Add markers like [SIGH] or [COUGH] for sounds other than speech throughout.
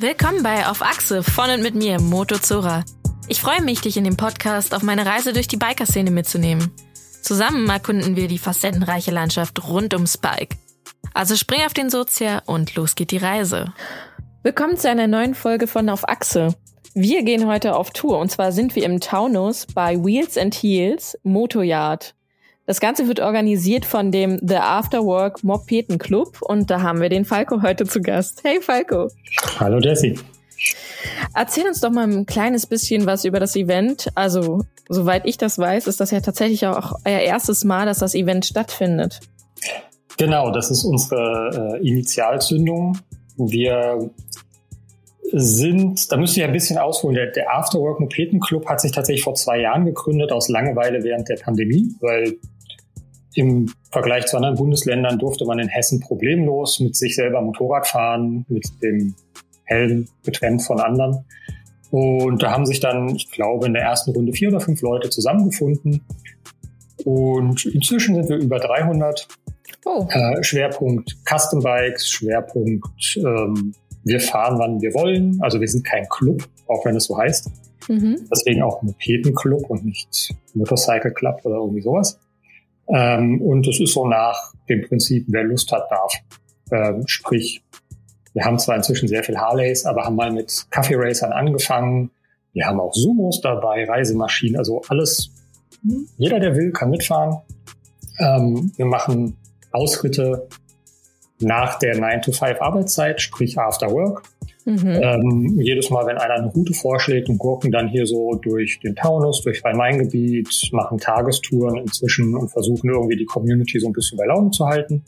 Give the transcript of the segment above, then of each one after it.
Willkommen bei Auf Achse von und mit mir, Moto Zora. Ich freue mich, dich in dem Podcast auf meine Reise durch die Biker-Szene mitzunehmen. Zusammen erkunden wir die facettenreiche Landschaft rund ums Bike. Also spring auf den Sozia und los geht die Reise. Willkommen zu einer neuen Folge von Auf Achse. Wir gehen heute auf Tour und zwar sind wir im Taunus bei Wheels and Heels Motoyard. Das Ganze wird organisiert von dem The Afterwork Mopeten Club und da haben wir den Falco heute zu Gast. Hey Falco. Hallo Jesse. Erzähl uns doch mal ein kleines bisschen was über das Event. Also, soweit ich das weiß, ist das ja tatsächlich auch euer erstes Mal, dass das Event stattfindet. Genau, das ist unsere äh, Initialzündung. Wir sind, da müsst ihr ein bisschen ausholen, der, der Afterwork Mopeten Club hat sich tatsächlich vor zwei Jahren gegründet aus Langeweile während der Pandemie, weil im Vergleich zu anderen Bundesländern durfte man in Hessen problemlos mit sich selber Motorrad fahren, mit dem Helm getrennt von anderen. Und da haben sich dann, ich glaube, in der ersten Runde vier oder fünf Leute zusammengefunden. Und inzwischen sind wir über 300. Oh. Äh, Schwerpunkt Custom Bikes, Schwerpunkt ähm, wir fahren, wann wir wollen. Also wir sind kein Club, auch wenn es so heißt. Mhm. Deswegen auch Mopeden-Club und nicht Motorcycle Club oder irgendwie sowas. Ähm, und es ist so nach dem Prinzip, wer Lust hat, darf. Ähm, sprich, wir haben zwar inzwischen sehr viel Harleys, aber haben mal mit Kaffee Racern angefangen. Wir haben auch Sumos dabei, Reisemaschinen, also alles. Jeder, der will, kann mitfahren. Ähm, wir machen Ausritte nach der 9-to-5 Arbeitszeit, sprich After Work. Mhm. Ähm, jedes Mal, wenn einer eine Route vorschlägt und gucken dann hier so durch den Taunus, durch Rhein-Main-Gebiet, machen Tagestouren inzwischen und versuchen irgendwie die Community so ein bisschen bei Laune zu halten.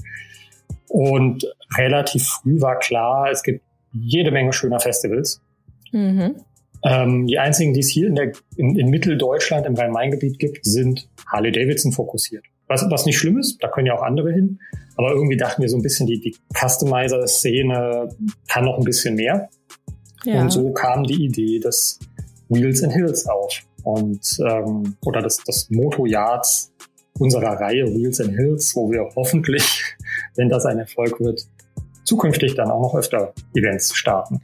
Und relativ früh war klar, es gibt jede Menge schöner Festivals. Mhm. Ähm, die einzigen, die es hier in, der, in, in Mitteldeutschland im Rhein-Main-Gebiet gibt, sind Harley-Davidson fokussiert. Was, was nicht schlimm ist, da können ja auch andere hin. Aber irgendwie dachten wir so ein bisschen, die, die Customizer-Szene kann noch ein bisschen mehr. Ja. Und so kam die Idee des Wheels and Hills auf. Und ähm, oder des, des Moto Yards unserer Reihe Wheels and Hills, wo wir hoffentlich, [LAUGHS] wenn das ein Erfolg wird, zukünftig dann auch noch öfter Events starten.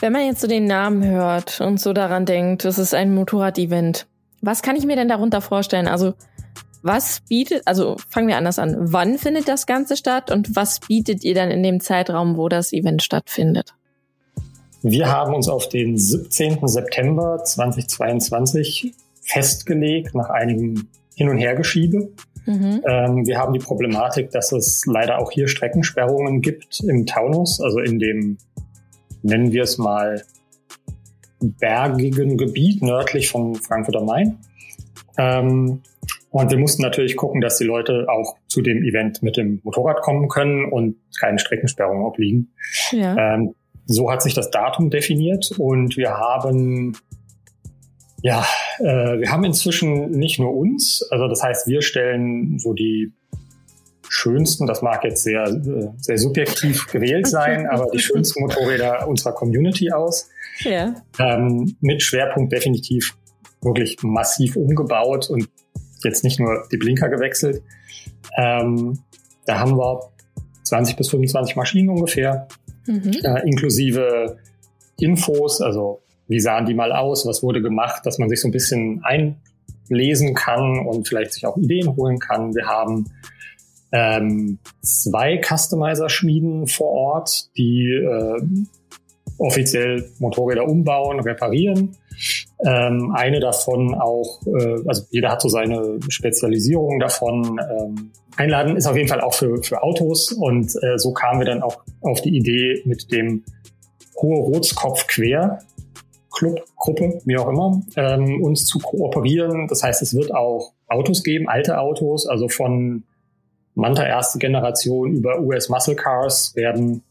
Wenn man jetzt so den Namen hört und so daran denkt, es ist ein Motorrad-Event, was kann ich mir denn darunter vorstellen? Also was bietet, also fangen wir anders an. Wann findet das Ganze statt und was bietet ihr dann in dem Zeitraum, wo das Event stattfindet? Wir haben uns auf den 17. September 2022 festgelegt nach einigem Hin- und Hergeschiebe. Mhm. Ähm, wir haben die Problematik, dass es leider auch hier Streckensperrungen gibt im Taunus, also in dem, nennen wir es mal, bergigen Gebiet nördlich von Frankfurt am Main. Ähm, und wir mussten natürlich gucken, dass die Leute auch zu dem Event mit dem Motorrad kommen können und keine Streckensperrungen obliegen. Ja. Ähm, so hat sich das Datum definiert und wir haben ja, äh, wir haben inzwischen nicht nur uns, also das heißt, wir stellen so die schönsten, das mag jetzt sehr, äh, sehr subjektiv gewählt sein, [LAUGHS] aber die schönsten Motorräder unserer Community aus. Ja. Ähm, mit Schwerpunkt definitiv wirklich massiv umgebaut und jetzt nicht nur die Blinker gewechselt. Ähm, da haben wir 20 bis 25 Maschinen ungefähr, mhm. äh, inklusive Infos, also wie sahen die mal aus, was wurde gemacht, dass man sich so ein bisschen einlesen kann und vielleicht sich auch Ideen holen kann. Wir haben ähm, zwei Customizer-Schmieden vor Ort, die äh, offiziell Motorräder umbauen, reparieren. Ähm, eine davon auch, äh, also jeder hat so seine Spezialisierung davon. Ähm, einladen ist auf jeden Fall auch für, für Autos und äh, so kamen wir dann auch auf die Idee mit dem Hohe Rotskopf Quer Club, Gruppe, wie auch immer, ähm, uns zu kooperieren. Das heißt, es wird auch Autos geben, alte Autos, also von Manta erste Generation über US Muscle Cars werden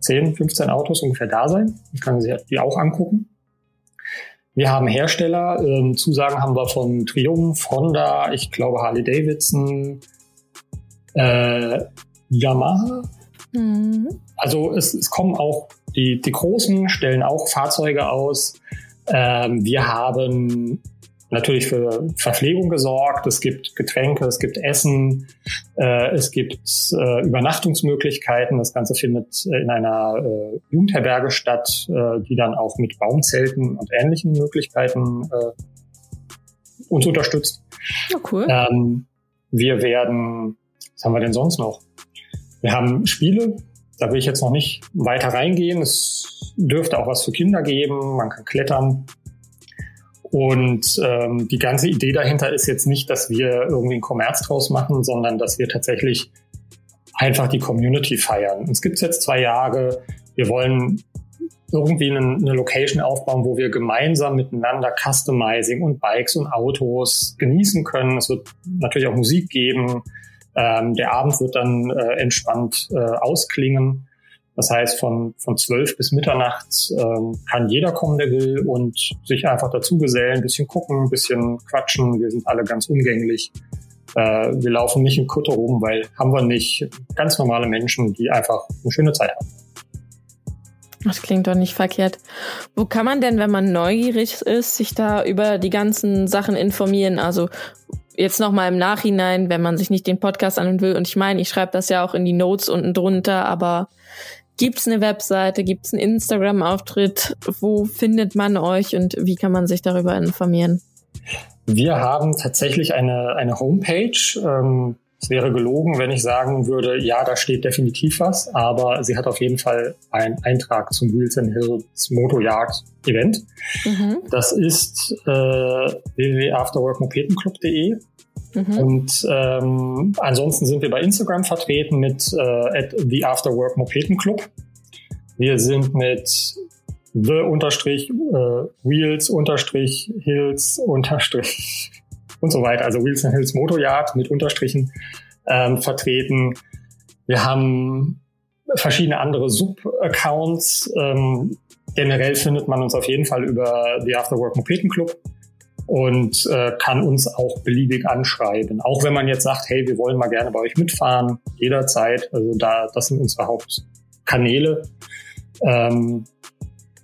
10, 15 Autos ungefähr da sein. Ich kann sich die auch angucken. Wir haben Hersteller, ähm, Zusagen haben wir von Triumph, Honda, ich glaube Harley Davidson, äh, Yamaha. Mhm. Also es, es kommen auch die, die Großen, stellen auch Fahrzeuge aus. Ähm, wir haben natürlich für Verpflegung gesorgt. Es gibt Getränke, es gibt Essen, äh, es gibt äh, Übernachtungsmöglichkeiten. Das Ganze findet in einer äh, Jugendherberge statt, äh, die dann auch mit Baumzelten und ähnlichen Möglichkeiten äh, uns unterstützt. Oh, cool. Ähm, wir werden, was haben wir denn sonst noch? Wir haben Spiele, da will ich jetzt noch nicht weiter reingehen. Es dürfte auch was für Kinder geben, man kann klettern. Und ähm, die ganze Idee dahinter ist jetzt nicht, dass wir irgendwie einen Kommerz draus machen, sondern dass wir tatsächlich einfach die Community feiern. Uns gibt's jetzt zwei Jahre. Wir wollen irgendwie eine, eine Location aufbauen, wo wir gemeinsam miteinander Customizing und Bikes und Autos genießen können. Es wird natürlich auch Musik geben. Ähm, der Abend wird dann äh, entspannt äh, ausklingen. Das heißt, von, von 12 bis Mitternacht ähm, kann jeder kommen, der will und sich einfach dazu gesellen, ein bisschen gucken, ein bisschen quatschen. Wir sind alle ganz umgänglich. Äh, wir laufen nicht im Kutter rum, weil haben wir nicht. Ganz normale Menschen, die einfach eine schöne Zeit haben. Das klingt doch nicht verkehrt. Wo kann man denn, wenn man neugierig ist, sich da über die ganzen Sachen informieren? Also jetzt nochmal im Nachhinein, wenn man sich nicht den Podcast an will. Und ich meine, ich schreibe das ja auch in die Notes unten drunter, aber gibt's eine Webseite, gibt's einen Instagram-Auftritt? Wo findet man euch und wie kann man sich darüber informieren? Wir haben tatsächlich eine, eine Homepage. Ähm es wäre gelogen, wenn ich sagen würde, ja, da steht definitiv was, aber sie hat auf jeden Fall einen Eintrag zum Wheels and Hills Motojagd Event. Mhm. Das ist äh, www.afterworkmopetenclub.de mhm. und ähm, ansonsten sind wir bei Instagram vertreten mit äh, at the Afterwork Mopetenclub. Wir sind mit the unterstrich äh, wheels unterstrich hills unterstrich [LAUGHS] und so weiter. Also Wilson Hills Motorjagd mit Unterstrichen ähm, vertreten. Wir haben verschiedene andere Sub-Accounts. Ähm, generell findet man uns auf jeden Fall über die Afterwork Mopeden Club und äh, kann uns auch beliebig anschreiben. Auch wenn man jetzt sagt, hey, wir wollen mal gerne bei euch mitfahren, jederzeit. Also da, das sind unsere Hauptkanäle. Ähm,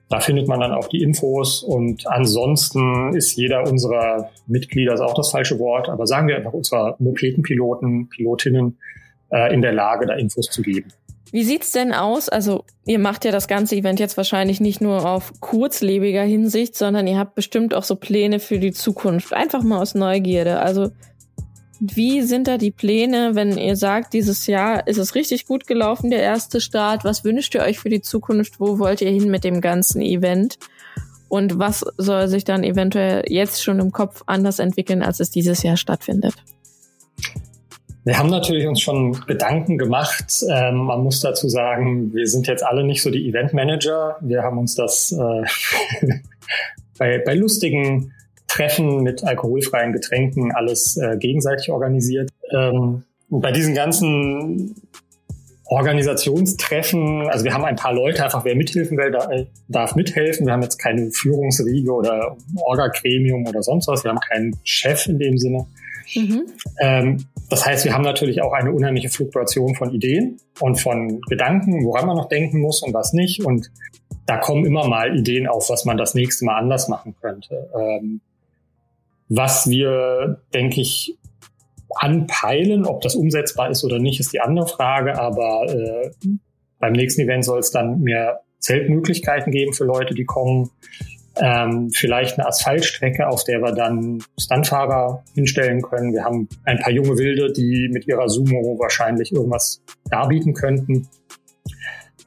da findet man dann auch die Infos und ansonsten ist jeder unserer Mitglieder, ist auch das falsche Wort, aber sagen wir einfach unserer Mopetenpiloten, Pilotinnen äh, in der Lage, da Infos zu geben. Wie sieht's denn aus? Also, ihr macht ja das ganze Event jetzt wahrscheinlich nicht nur auf kurzlebiger Hinsicht, sondern ihr habt bestimmt auch so Pläne für die Zukunft. Einfach mal aus Neugierde. Also, wie sind da die Pläne, wenn ihr sagt, dieses Jahr ist es richtig gut gelaufen, der erste Start? Was wünscht ihr euch für die Zukunft? Wo wollt ihr hin mit dem ganzen Event? Und was soll sich dann eventuell jetzt schon im Kopf anders entwickeln, als es dieses Jahr stattfindet? Wir haben natürlich uns schon Gedanken gemacht. Ähm, man muss dazu sagen, wir sind jetzt alle nicht so die Eventmanager. Wir haben uns das äh, [LAUGHS] bei, bei lustigen Treffen mit alkoholfreien Getränken alles äh, gegenseitig organisiert. Ähm, bei diesen ganzen Organisationstreffen, also wir haben ein paar Leute, einfach wer mithelfen will, da, darf mithelfen. Wir haben jetzt keine Führungsriege oder Orga-Gremium oder sonst was. Wir haben keinen Chef in dem Sinne. Mhm. Ähm, das heißt, wir haben natürlich auch eine unheimliche Fluktuation von Ideen und von Gedanken, woran man noch denken muss und was nicht. Und da kommen immer mal Ideen auf, was man das nächste Mal anders machen könnte. Ähm, was wir, denke ich, anpeilen, ob das umsetzbar ist oder nicht, ist die andere Frage. Aber äh, beim nächsten Event soll es dann mehr Zeltmöglichkeiten geben für Leute, die kommen. Ähm, vielleicht eine Asphaltstrecke, auf der wir dann Stuntfahrer hinstellen können. Wir haben ein paar junge Wilde, die mit ihrer Sumo wahrscheinlich irgendwas darbieten könnten.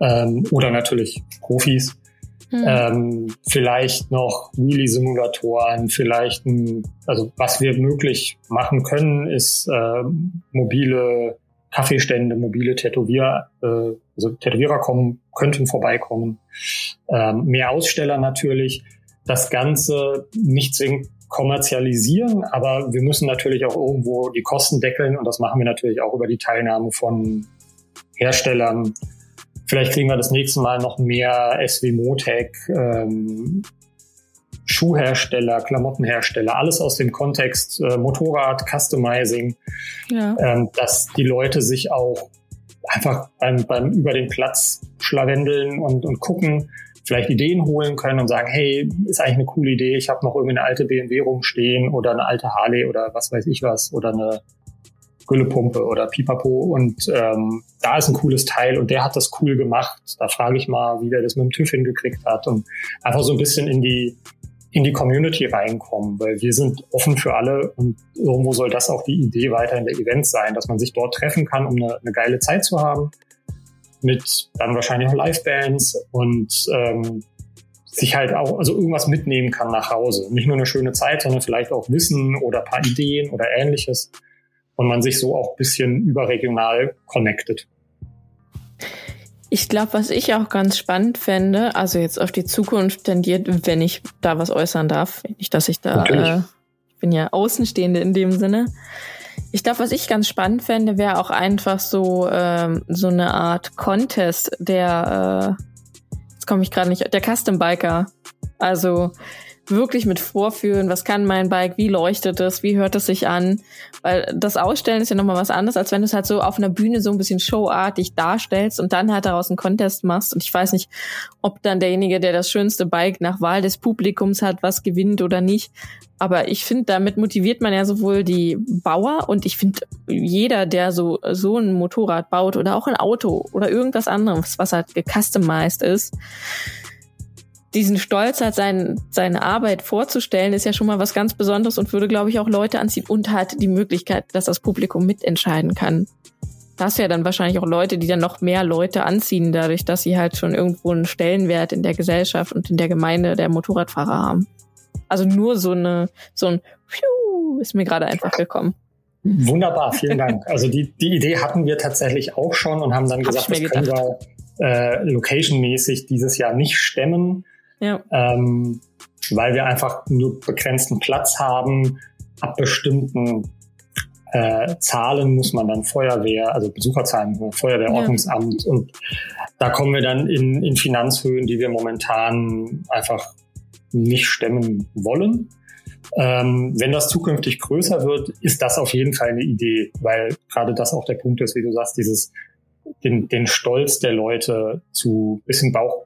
Ähm, oder natürlich Profis. Hm. Ähm, vielleicht noch Wheelie-Simulatoren, vielleicht ein, also was wir möglich machen können, ist äh, mobile Kaffeestände, mobile Tätowier, äh, also Tätowierer kommen, könnten vorbeikommen. Ähm, mehr Aussteller natürlich. Das Ganze nicht zwingend kommerzialisieren, aber wir müssen natürlich auch irgendwo die Kosten deckeln und das machen wir natürlich auch über die Teilnahme von Herstellern, Vielleicht kriegen wir das nächste Mal noch mehr SW Motec, ähm, Schuhhersteller, Klamottenhersteller, alles aus dem Kontext äh, Motorrad, Customizing, ja. ähm, dass die Leute sich auch einfach beim, beim über den Platz schlawendeln und, und gucken, vielleicht Ideen holen können und sagen, hey, ist eigentlich eine coole Idee, ich habe noch irgendwie eine alte BMW rumstehen oder eine alte Harley oder was weiß ich was oder eine Güllepumpe oder Pipapo und ähm, da ist ein cooles Teil und der hat das cool gemacht. Da frage ich mal, wie der das mit dem TÜV hingekriegt hat und einfach so ein bisschen in die in die Community reinkommen, weil wir sind offen für alle und irgendwo soll das auch die Idee weiter in der Event sein, dass man sich dort treffen kann, um eine, eine geile Zeit zu haben, mit dann wahrscheinlich auch Live-Bands und ähm, sich halt auch, also irgendwas mitnehmen kann nach Hause. Nicht nur eine schöne Zeit, sondern vielleicht auch Wissen oder paar Ideen oder ähnliches und man sich so auch ein bisschen überregional connectet. Ich glaube, was ich auch ganz spannend fände, also jetzt auf die Zukunft tendiert, wenn ich da was äußern darf, nicht, dass ich da, äh, ich bin ja Außenstehende in dem Sinne. Ich glaube, was ich ganz spannend fände, wäre auch einfach so ähm, so eine Art Contest, der, äh, jetzt komme ich gerade nicht, der Custom Biker. Also wirklich mit vorführen, was kann mein Bike, wie leuchtet es, wie hört es sich an. Weil das Ausstellen ist ja nochmal was anderes, als wenn du es halt so auf einer Bühne so ein bisschen showartig darstellst und dann halt daraus einen Contest machst. Und ich weiß nicht, ob dann derjenige, der das schönste Bike nach Wahl des Publikums hat, was gewinnt oder nicht. Aber ich finde, damit motiviert man ja sowohl die Bauer und ich finde, jeder, der so, so ein Motorrad baut oder auch ein Auto oder irgendwas anderes, was halt gecustomized ist, diesen Stolz hat, sein, seine Arbeit vorzustellen, ist ja schon mal was ganz Besonderes und würde, glaube ich, auch Leute anziehen und hat die Möglichkeit, dass das Publikum mitentscheiden kann. Das ja dann wahrscheinlich auch Leute, die dann noch mehr Leute anziehen, dadurch, dass sie halt schon irgendwo einen Stellenwert in der Gesellschaft und in der Gemeinde der Motorradfahrer haben. Also nur so eine, so ein Pfiuh ist mir gerade einfach gekommen. Wunderbar, vielen Dank. [LAUGHS] Also die, die Idee hatten wir tatsächlich auch schon und haben dann Hab gesagt, das können wir äh, location-mäßig dieses Jahr nicht stemmen. Ja. Ähm, weil wir einfach nur begrenzten Platz haben. Ab bestimmten äh, Zahlen muss man dann Feuerwehr, also Besucherzahlen, Feuerwehrordnungsamt ja. und da kommen wir dann in, in Finanzhöhen, die wir momentan einfach nicht stemmen wollen. Ähm, wenn das zukünftig größer wird, ist das auf jeden Fall eine Idee, weil gerade das auch der Punkt ist, wie du sagst, dieses den, den Stolz der Leute zu bisschen Bauch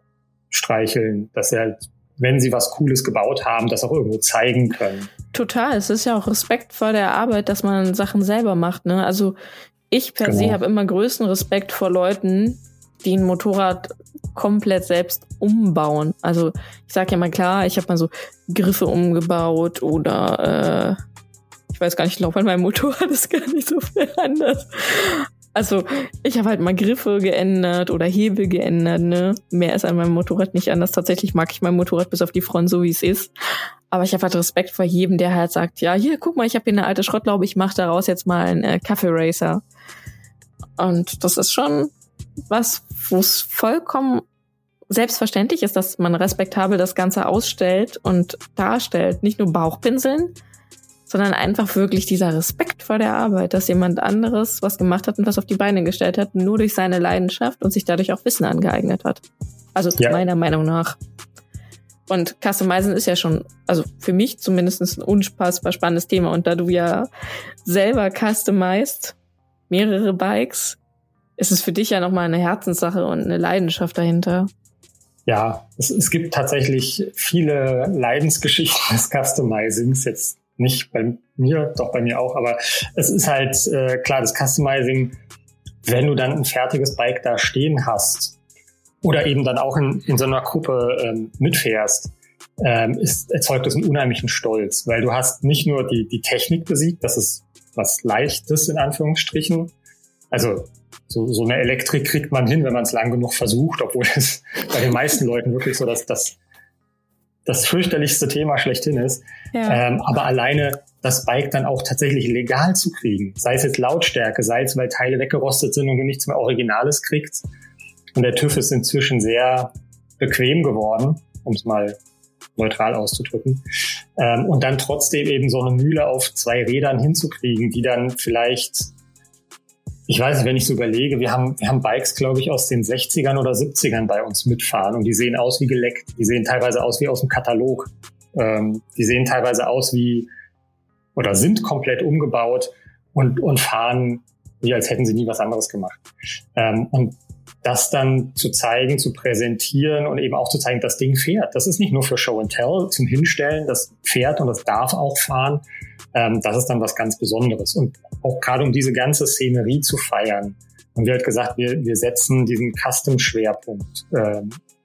streicheln, dass sie halt, wenn sie was Cooles gebaut haben, das auch irgendwo zeigen können. Total. Es ist ja auch Respekt vor der Arbeit, dass man Sachen selber macht. Ne? Also ich per genau. se habe immer größten Respekt vor Leuten, die ein Motorrad komplett selbst umbauen. Also ich sage ja mal klar, ich habe mal so Griffe umgebaut oder äh, ich weiß gar nicht, ich glaube an meinem Motorrad [LAUGHS] ist gar nicht so viel anders. Also, ich habe halt mal Griffe geändert oder Hebel geändert, ne? Mehr ist an meinem Motorrad nicht anders. Tatsächlich mag ich mein Motorrad bis auf die Front so, wie es ist. Aber ich habe halt Respekt vor jedem, der halt sagt, ja, hier, guck mal, ich habe hier eine alte Schrottlaube, ich mache daraus jetzt mal einen äh, Kaffee-Racer. Und das ist schon was, wo es vollkommen selbstverständlich ist, dass man respektabel das Ganze ausstellt und darstellt. Nicht nur Bauchpinseln, sondern einfach wirklich dieser Respekt vor der Arbeit, dass jemand anderes was gemacht hat und was auf die Beine gestellt hat, nur durch seine Leidenschaft und sich dadurch auch Wissen angeeignet hat. Also ja. meiner Meinung nach. Und Customizen ist ja schon, also für mich zumindest ein unfassbar spannendes Thema. Und da du ja selber customized mehrere Bikes, ist es für dich ja nochmal eine Herzenssache und eine Leidenschaft dahinter. Ja, es, es gibt tatsächlich viele Leidensgeschichten [LAUGHS] des Customizings. Jetzt nicht bei mir, doch bei mir auch, aber es ist halt äh, klar, das Customizing, wenn du dann ein fertiges Bike da stehen hast oder eben dann auch in, in so einer Gruppe ähm, mitfährst, ähm, ist, erzeugt das einen unheimlichen Stolz, weil du hast nicht nur die, die Technik besiegt, das ist was Leichtes in Anführungsstrichen. Also so, so eine Elektrik kriegt man hin, wenn man es lang genug versucht, obwohl [LAUGHS] es bei den meisten Leuten wirklich so, dass das das fürchterlichste Thema schlechthin ist. Ja. Ähm, aber alleine das Bike dann auch tatsächlich legal zu kriegen, sei es jetzt Lautstärke, sei es, weil Teile weggerostet sind und du nichts mehr Originales kriegst. Und der TÜV ist inzwischen sehr bequem geworden, um es mal neutral auszudrücken. Ähm, und dann trotzdem eben so eine Mühle auf zwei Rädern hinzukriegen, die dann vielleicht ich weiß nicht, wenn ich so überlege, wir haben, wir haben Bikes, glaube ich, aus den 60ern oder 70ern bei uns mitfahren und die sehen aus wie geleckt. Die sehen teilweise aus wie aus dem Katalog. Ähm, die sehen teilweise aus wie oder sind komplett umgebaut und, und fahren wie als hätten sie nie was anderes gemacht. Ähm, und das dann zu zeigen, zu präsentieren und eben auch zu zeigen, das Ding fährt. Das ist nicht nur für Show and Tell zum Hinstellen, das fährt und das darf auch fahren. Ähm, das ist dann was ganz Besonderes. Und auch gerade um diese ganze Szenerie zu feiern. Und wir hat gesagt, wir, wir setzen diesen Custom-Schwerpunkt, äh,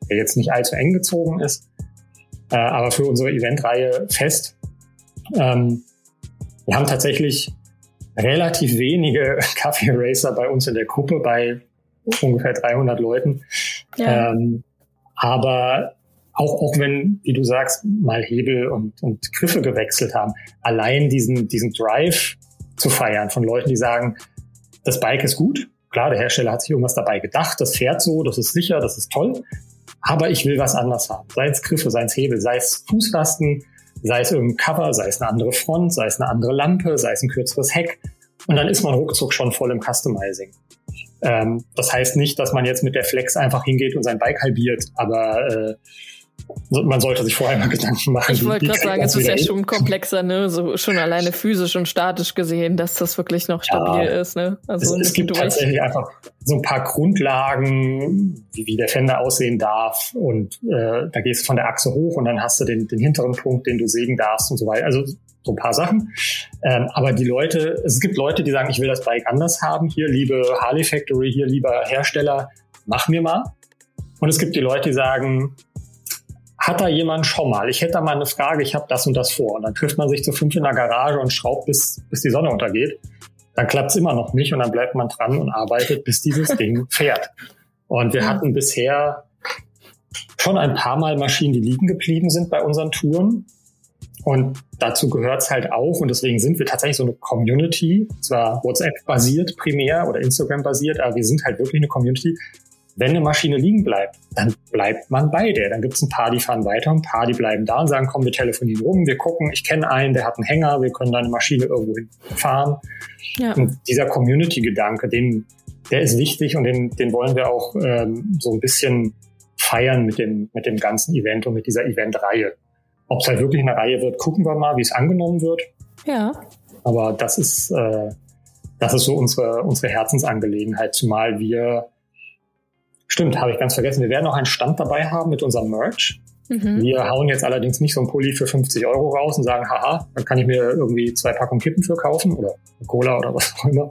der jetzt nicht allzu eng gezogen ist, äh, aber für unsere Eventreihe fest. Ähm, wir haben tatsächlich relativ wenige [LAUGHS] Kaffee Racer bei uns in der Gruppe, bei ungefähr 300 Leuten. Ja. Ähm, aber auch, auch wenn, wie du sagst, mal Hebel und, und Griffe gewechselt haben, allein diesen, diesen Drive zu feiern von Leuten, die sagen, das Bike ist gut. Klar, der Hersteller hat sich irgendwas dabei gedacht, das fährt so, das ist sicher, das ist toll. Aber ich will was anders haben. Sei es Griffe, sei es Hebel, sei es Fußlasten, sei es irgendein Cover, sei es eine andere Front, sei es eine andere Lampe, sei es ein kürzeres Heck. Und dann ist man ruckzuck schon voll im Customizing. Ähm, das heißt nicht, dass man jetzt mit der Flex einfach hingeht und sein Bike halbiert, aber äh, man sollte sich vorher mal Gedanken machen. Ich wollte gerade sagen, es ist ja schon komplexer, ne? So schon alleine physisch und statisch gesehen, dass das wirklich noch stabil ja, ist, ne? Also es, es gibt tatsächlich einfach so ein paar Grundlagen, wie, wie der Fender aussehen darf und äh, da gehst du von der Achse hoch und dann hast du den, den hinteren Punkt, den du sägen darfst und so weiter. Also so ein paar Sachen. Ähm, aber die Leute, es gibt Leute, die sagen, ich will das Bike anders haben. Hier, liebe Harley Factory, hier, lieber Hersteller, mach mir mal. Und es gibt die Leute, die sagen, hat da jemand schon mal? Ich hätte da mal eine Frage, ich habe das und das vor. Und dann trifft man sich zu fünf in der Garage und schraubt, bis, bis die Sonne untergeht. Dann klappt's immer noch nicht und dann bleibt man dran und arbeitet, bis dieses [LAUGHS] Ding fährt. Und wir hatten bisher schon ein paar Mal Maschinen, die liegen geblieben sind bei unseren Touren. Und dazu gehört's halt auch, und deswegen sind wir tatsächlich so eine Community, zwar WhatsApp-basiert primär oder Instagram-basiert, aber wir sind halt wirklich eine Community, wenn eine Maschine liegen bleibt, dann bleibt man bei der. Dann gibt es ein paar, die fahren weiter, ein paar, die bleiben da und sagen, komm, wir telefonieren rum, wir gucken, ich kenne einen, der hat einen Hänger, wir können deine Maschine irgendwo fahren. Ja. Und dieser Community-Gedanke, den, der ist wichtig und den, den wollen wir auch ähm, so ein bisschen feiern mit dem, mit dem ganzen Event und mit dieser Event-Reihe. Ob es halt wirklich eine Reihe wird, gucken wir mal, wie es angenommen wird. Ja. Aber das ist, äh, das ist so unsere, unsere Herzensangelegenheit, zumal wir Stimmt, habe ich ganz vergessen. Wir werden noch einen Stand dabei haben mit unserem Merch. Mhm. Wir hauen jetzt allerdings nicht so ein Pulli für 50 Euro raus und sagen, haha, dann kann ich mir irgendwie zwei Packungen Kippen für kaufen oder Cola oder was auch immer,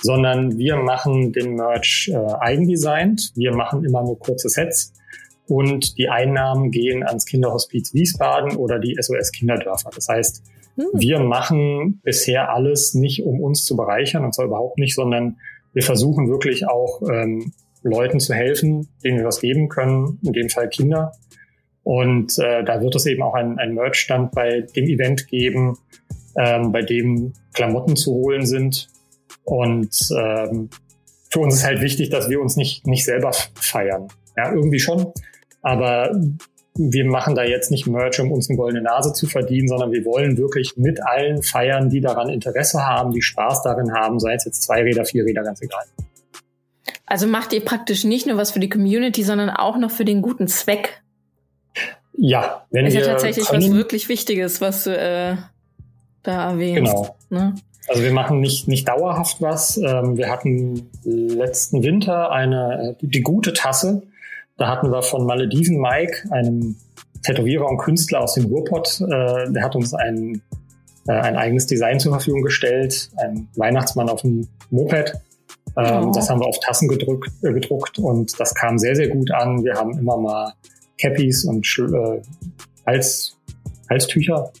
sondern wir machen den Merch äh, eigendesignt. Wir machen immer nur kurze Sets und die Einnahmen gehen ans Kinderhospiz Wiesbaden oder die SOS Kinderdörfer. Das heißt, mhm. wir machen bisher alles nicht, um uns zu bereichern und zwar überhaupt nicht, sondern wir versuchen wirklich auch ähm, Leuten zu helfen, denen wir was geben können, in dem Fall Kinder. Und äh, da wird es eben auch ein, ein Merch-Stand bei dem Event geben, ähm, bei dem Klamotten zu holen sind. Und ähm, für uns ist halt wichtig, dass wir uns nicht, nicht selber feiern. Ja, irgendwie schon. Aber wir machen da jetzt nicht Merch, um uns eine goldene Nase zu verdienen, sondern wir wollen wirklich mit allen feiern, die daran Interesse haben, die Spaß darin haben, sei es jetzt zwei Räder, vier Räder, ganz egal. Also macht ihr praktisch nicht nur was für die Community, sondern auch noch für den guten Zweck. Ja, wenn ist ja tatsächlich können, was wirklich Wichtiges, was du äh, da erwähnst. Genau. Ne? Also wir machen nicht, nicht dauerhaft was. Ähm, wir hatten letzten Winter eine, die, die gute Tasse. Da hatten wir von Malediven Mike, einem Tätowierer und Künstler aus dem Ruhrpott, äh, der hat uns ein, äh, ein eigenes Design zur Verfügung gestellt, ein Weihnachtsmann auf dem Moped. Ähm, oh. Das haben wir auf Tassen gedrückt, äh, gedruckt und das kam sehr, sehr gut an. Wir haben immer mal Cappies und Sch äh, Hals, Halstücher.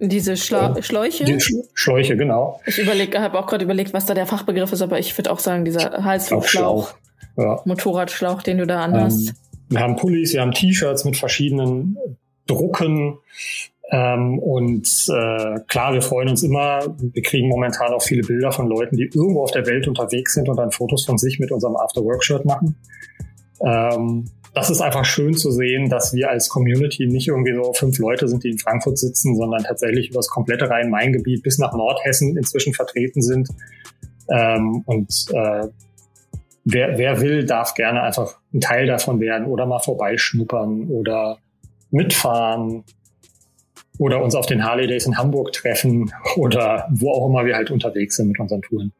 Diese Schla Schläuche? Die Sch Schläuche, genau. Ich überlege, habe auch gerade überlegt, was da der Fachbegriff ist, aber ich würde auch sagen, dieser Halsschlauch, ja. Motorradschlauch, den du da anhast. Ähm, wir haben Pullis, wir haben T-Shirts mit verschiedenen Drucken. Ähm, und äh, klar, wir freuen uns immer. Wir kriegen momentan auch viele Bilder von Leuten, die irgendwo auf der Welt unterwegs sind und dann Fotos von sich mit unserem After-Work-Shirt machen. Ähm, das ist einfach schön zu sehen, dass wir als Community nicht irgendwie so fünf Leute sind, die in Frankfurt sitzen, sondern tatsächlich über das komplette Rhein-Main-Gebiet bis nach Nordhessen inzwischen vertreten sind. Ähm, und äh, wer, wer will, darf gerne einfach ein Teil davon werden oder mal vorbeischnuppern oder mitfahren oder uns auf den Harley Days in Hamburg treffen oder wo auch immer wir halt unterwegs sind mit unseren Touren.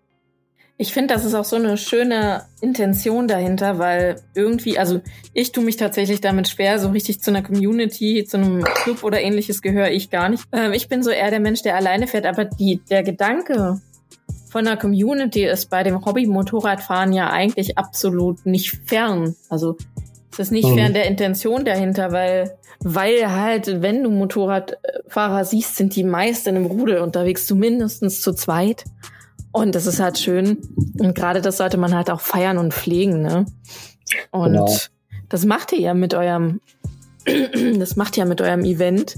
Ich finde, das ist auch so eine schöne Intention dahinter, weil irgendwie, also ich tue mich tatsächlich damit schwer, so richtig zu einer Community, zu einem Club oder ähnliches gehöre ich gar nicht. Ähm, ich bin so eher der Mensch, der alleine fährt, aber die, der Gedanke von einer Community ist bei dem Hobby-Motorradfahren ja eigentlich absolut nicht fern. Also es ist nicht mhm. fern der Intention dahinter, weil, weil halt, wenn du Motorradfahrer siehst, sind die meisten im Rudel unterwegs, zumindest zu zweit. Und das ist halt schön. Und gerade das sollte man halt auch feiern und pflegen, ne? Und genau. das macht ihr ja mit eurem, [CLEARS THROAT] das macht ihr ja mit eurem Event.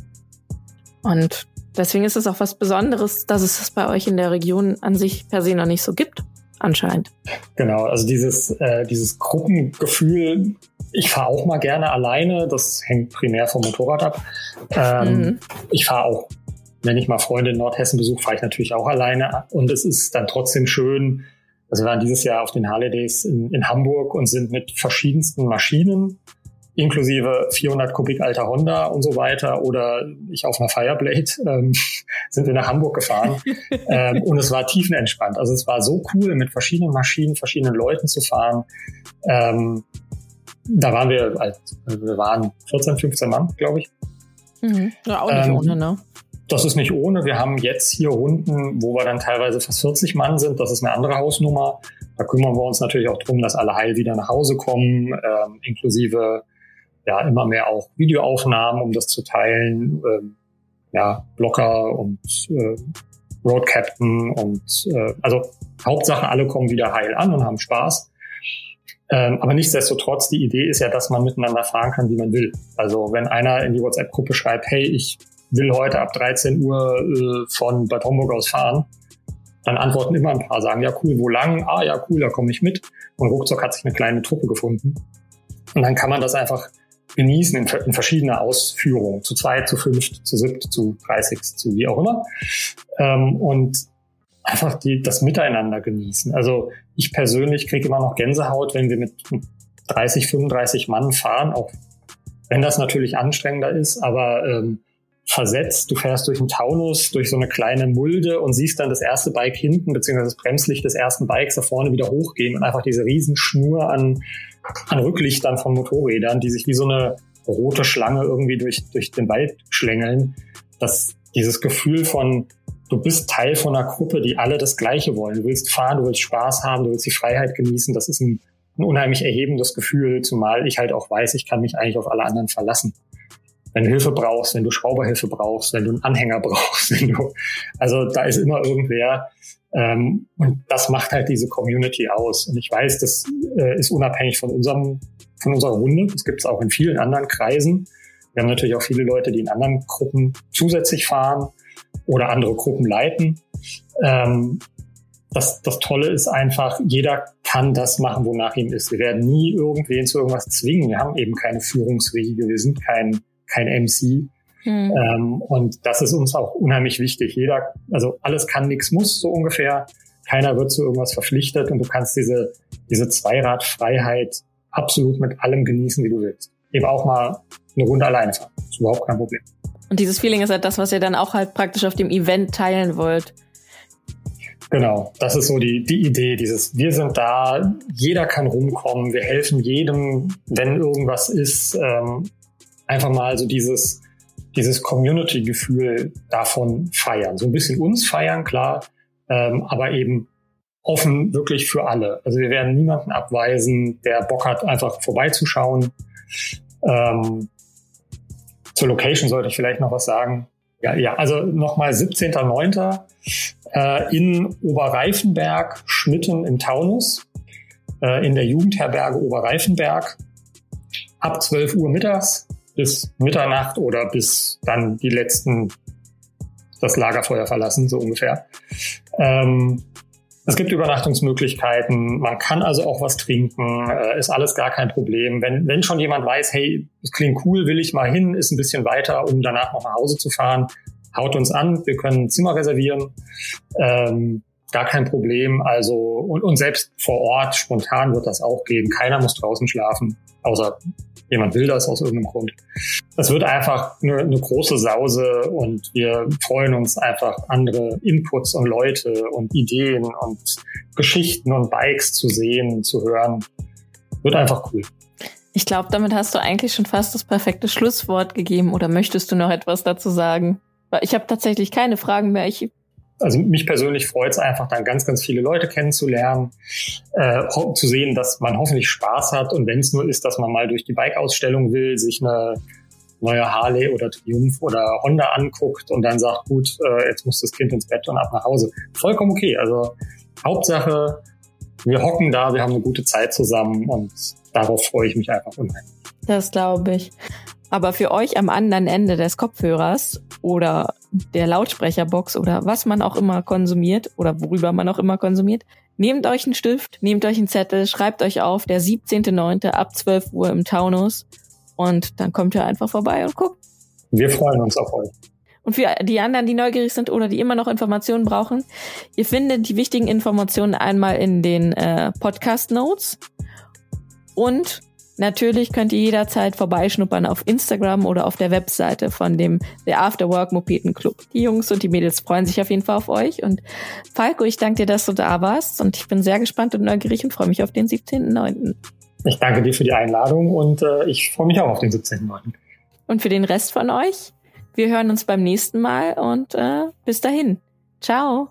Und deswegen ist es auch was Besonderes, dass es das bei euch in der Region an sich per se noch nicht so gibt, anscheinend. Genau, also dieses, äh, dieses Gruppengefühl, ich fahre auch mal gerne alleine, das hängt primär vom Motorrad ab. Ähm, mhm. Ich fahre auch wenn ich mal Freunde in Nordhessen besuche, fahre ich natürlich auch alleine. Und es ist dann trotzdem schön. Also wir waren dieses Jahr auf den Harley Days in, in Hamburg und sind mit verschiedensten Maschinen, inklusive 400 Kubik alter Honda und so weiter, oder ich auf einer Fireblade, ähm, [LAUGHS] sind wir nach Hamburg gefahren. [LAUGHS] ähm, und es war tiefenentspannt. Also es war so cool, mit verschiedenen Maschinen, verschiedenen Leuten zu fahren. Ähm, da waren wir, also wir waren 14, 15 Mann, glaube ich. Mhm. Ja, auch nicht ähm, ohne, ne? Das ist nicht ohne. Wir haben jetzt hier Runden, wo wir dann teilweise fast 40 Mann sind. Das ist eine andere Hausnummer. Da kümmern wir uns natürlich auch drum, dass alle heil wieder nach Hause kommen, ähm, inklusive ja immer mehr auch Videoaufnahmen, um das zu teilen. Ähm, ja, Blocker und äh, Road Captain und äh, also Hauptsache alle kommen wieder heil an und haben Spaß. Ähm, aber nichtsdestotrotz, die Idee ist ja, dass man miteinander fahren kann, wie man will. Also wenn einer in die WhatsApp-Gruppe schreibt, hey, ich will heute ab 13 Uhr äh, von Bad Homburg aus fahren, dann antworten immer ein paar, sagen, ja cool, wo lang? Ah ja cool, da komme ich mit. Und ruckzuck hat sich eine kleine Truppe gefunden. Und dann kann man das einfach genießen in, in verschiedener Ausführung, zu zweit, zu fünft, zu siebt, zu dreißig, zu wie auch immer. Ähm, und einfach die, das Miteinander genießen. Also ich persönlich kriege immer noch Gänsehaut, wenn wir mit 30, 35 Mann fahren, auch wenn das natürlich anstrengender ist, aber ähm, versetzt. Du fährst durch einen Taunus, durch so eine kleine Mulde und siehst dann das erste Bike hinten, beziehungsweise das Bremslicht des ersten Bikes da vorne wieder hochgehen und einfach diese Riesenschnur an, an Rücklichtern von Motorrädern, die sich wie so eine rote Schlange irgendwie durch, durch den Wald schlängeln. Das, dieses Gefühl von, du bist Teil von einer Gruppe, die alle das Gleiche wollen. Du willst fahren, du willst Spaß haben, du willst die Freiheit genießen. Das ist ein, ein unheimlich erhebendes Gefühl, zumal ich halt auch weiß, ich kann mich eigentlich auf alle anderen verlassen wenn du Hilfe brauchst, wenn du Schrauberhilfe brauchst, wenn du einen Anhänger [LAUGHS] brauchst, wenn du, also da ist immer irgendwer. Ähm, und das macht halt diese Community aus. Und ich weiß, das äh, ist unabhängig von unserem, von unserer Runde. Das gibt es auch in vielen anderen Kreisen. Wir haben natürlich auch viele Leute, die in anderen Gruppen zusätzlich fahren oder andere Gruppen leiten. Ähm, das, das Tolle ist einfach, jeder kann das machen, wonach ihm ist. Wir werden nie irgendwen zu irgendwas zwingen. Wir haben eben keine Führungsriege, wir sind kein kein MC. Mhm. Ähm, und das ist uns auch unheimlich wichtig. Jeder, also alles kann, nichts muss, so ungefähr. Keiner wird zu irgendwas verpflichtet und du kannst diese, diese Zweiradfreiheit absolut mit allem genießen, wie du willst. Eben auch mal eine Runde alleine fahren. Das ist überhaupt kein Problem. Und dieses Feeling ist halt das, was ihr dann auch halt praktisch auf dem Event teilen wollt. Genau, das ist so die, die Idee, dieses wir sind da, jeder kann rumkommen, wir helfen jedem, wenn irgendwas ist. Ähm, einfach mal so dieses, dieses Community-Gefühl davon feiern. So ein bisschen uns feiern, klar, ähm, aber eben offen wirklich für alle. Also wir werden niemanden abweisen, der Bock hat, einfach vorbeizuschauen. Ähm, zur Location sollte ich vielleicht noch was sagen. Ja, ja also nochmal 17.09. Äh, in Oberreifenberg, Schmitten im Taunus, äh, in der Jugendherberge Oberreifenberg, ab 12 Uhr mittags bis Mitternacht oder bis dann die letzten das Lagerfeuer verlassen, so ungefähr. Ähm, es gibt Übernachtungsmöglichkeiten, man kann also auch was trinken, äh, ist alles gar kein Problem. Wenn, wenn schon jemand weiß, hey, es klingt cool, will ich mal hin, ist ein bisschen weiter, um danach noch nach Hause zu fahren, haut uns an, wir können ein Zimmer reservieren. Ähm, gar kein Problem. Also, und, und selbst vor Ort, spontan wird das auch gehen. Keiner muss draußen schlafen, außer jemand will das aus irgendeinem Grund. Das wird einfach eine, eine große Sause und wir freuen uns einfach, andere Inputs und Leute und Ideen und Geschichten und Bikes zu sehen, zu hören. Wird einfach cool. Ich glaube, damit hast du eigentlich schon fast das perfekte Schlusswort gegeben. Oder möchtest du noch etwas dazu sagen? Ich habe tatsächlich keine Fragen mehr. Ich also mich persönlich freut es einfach, dann ganz, ganz viele Leute kennenzulernen, äh, zu sehen, dass man hoffentlich Spaß hat und wenn es nur ist, dass man mal durch die Bike-Ausstellung will, sich eine neue Harley oder Triumph oder Honda anguckt und dann sagt, gut, äh, jetzt muss das Kind ins Bett und ab nach Hause. Vollkommen okay. Also Hauptsache, wir hocken da, wir haben eine gute Zeit zusammen und darauf freue ich mich einfach unheimlich. Das glaube ich. Aber für euch am anderen Ende des Kopfhörers oder der Lautsprecherbox oder was man auch immer konsumiert oder worüber man auch immer konsumiert, nehmt euch einen Stift, nehmt euch einen Zettel, schreibt euch auf, der 17.9. ab 12 Uhr im Taunus und dann kommt ihr einfach vorbei und guckt. Wir freuen uns auf euch. Und für die anderen, die neugierig sind oder die immer noch Informationen brauchen, ihr findet die wichtigen Informationen einmal in den äh, Podcast Notes und Natürlich könnt ihr jederzeit vorbeischnuppern auf Instagram oder auf der Webseite von dem The Afterwork Mopeden Club. Die Jungs und die Mädels freuen sich auf jeden Fall auf euch. Und Falco, ich danke dir, dass du da warst. Und ich bin sehr gespannt und neugierig und freue mich auf den 17.09. Ich danke dir für die Einladung und äh, ich freue mich auch auf den 17.09. Und für den Rest von euch, wir hören uns beim nächsten Mal und äh, bis dahin. Ciao.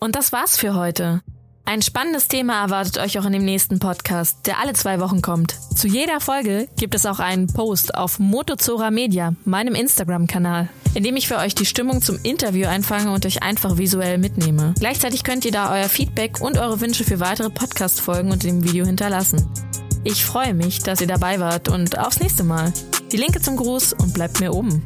Und das war's für heute. Ein spannendes Thema erwartet euch auch in dem nächsten Podcast, der alle zwei Wochen kommt. Zu jeder Folge gibt es auch einen Post auf Motozora Media, meinem Instagram-Kanal, in dem ich für euch die Stimmung zum Interview einfange und euch einfach visuell mitnehme. Gleichzeitig könnt ihr da euer Feedback und eure Wünsche für weitere Podcast-Folgen unter dem Video hinterlassen. Ich freue mich, dass ihr dabei wart und aufs nächste Mal. Die Linke zum Gruß und bleibt mir oben.